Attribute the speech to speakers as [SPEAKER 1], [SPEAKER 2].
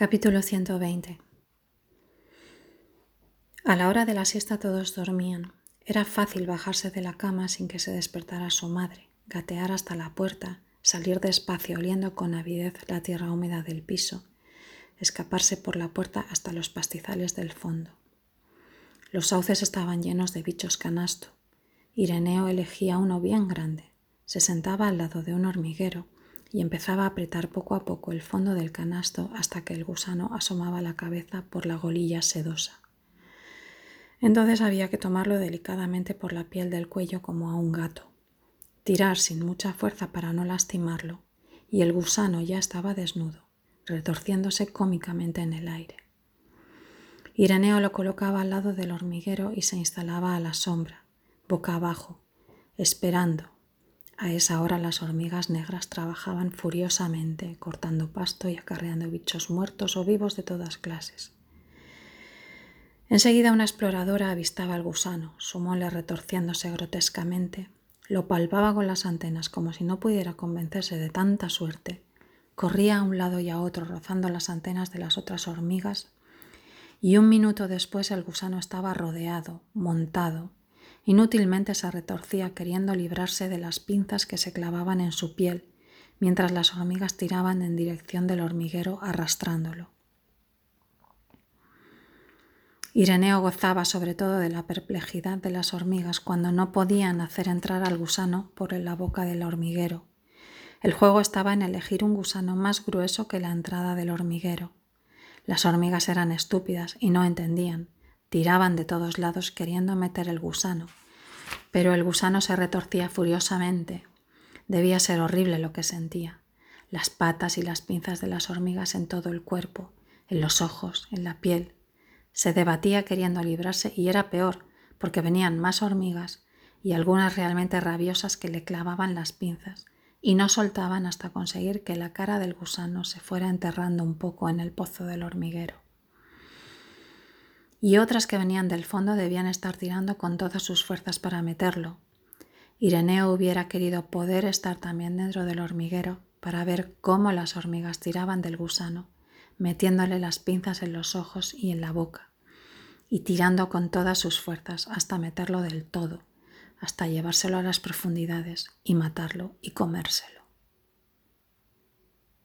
[SPEAKER 1] Capítulo 120 A la hora de la siesta todos dormían. Era fácil bajarse de la cama sin que se despertara su madre, gatear hasta la puerta, salir despacio oliendo con avidez la tierra húmeda del piso, escaparse por la puerta hasta los pastizales del fondo. Los sauces estaban llenos de bichos canasto. Ireneo elegía uno bien grande. Se sentaba al lado de un hormiguero y empezaba a apretar poco a poco el fondo del canasto hasta que el gusano asomaba la cabeza por la golilla sedosa. Entonces había que tomarlo delicadamente por la piel del cuello como a un gato, tirar sin mucha fuerza para no lastimarlo, y el gusano ya estaba desnudo, retorciéndose cómicamente en el aire. Ireneo lo colocaba al lado del hormiguero y se instalaba a la sombra, boca abajo, esperando, a esa hora las hormigas negras trabajaban furiosamente, cortando pasto y acarreando bichos muertos o vivos de todas clases. Enseguida una exploradora avistaba al gusano, su mole retorciéndose grotescamente, lo palpaba con las antenas como si no pudiera convencerse de tanta suerte, corría a un lado y a otro rozando las antenas de las otras hormigas, y un minuto después el gusano estaba rodeado, montado, Inútilmente se retorcía queriendo librarse de las pinzas que se clavaban en su piel, mientras las hormigas tiraban en dirección del hormiguero arrastrándolo. Ireneo gozaba sobre todo de la perplejidad de las hormigas cuando no podían hacer entrar al gusano por la boca del hormiguero. El juego estaba en elegir un gusano más grueso que la entrada del hormiguero. Las hormigas eran estúpidas y no entendían, Tiraban de todos lados queriendo meter el gusano, pero el gusano se retorcía furiosamente. Debía ser horrible lo que sentía. Las patas y las pinzas de las hormigas en todo el cuerpo, en los ojos, en la piel. Se debatía queriendo librarse y era peor, porque venían más hormigas y algunas realmente rabiosas que le clavaban las pinzas y no soltaban hasta conseguir que la cara del gusano se fuera enterrando un poco en el pozo del hormiguero y otras que venían del fondo debían estar tirando con todas sus fuerzas para meterlo. Ireneo hubiera querido poder estar también dentro del hormiguero para ver cómo las hormigas tiraban del gusano, metiéndole las pinzas en los ojos y en la boca, y tirando con todas sus fuerzas hasta meterlo del todo, hasta llevárselo a las profundidades y matarlo y comérselo.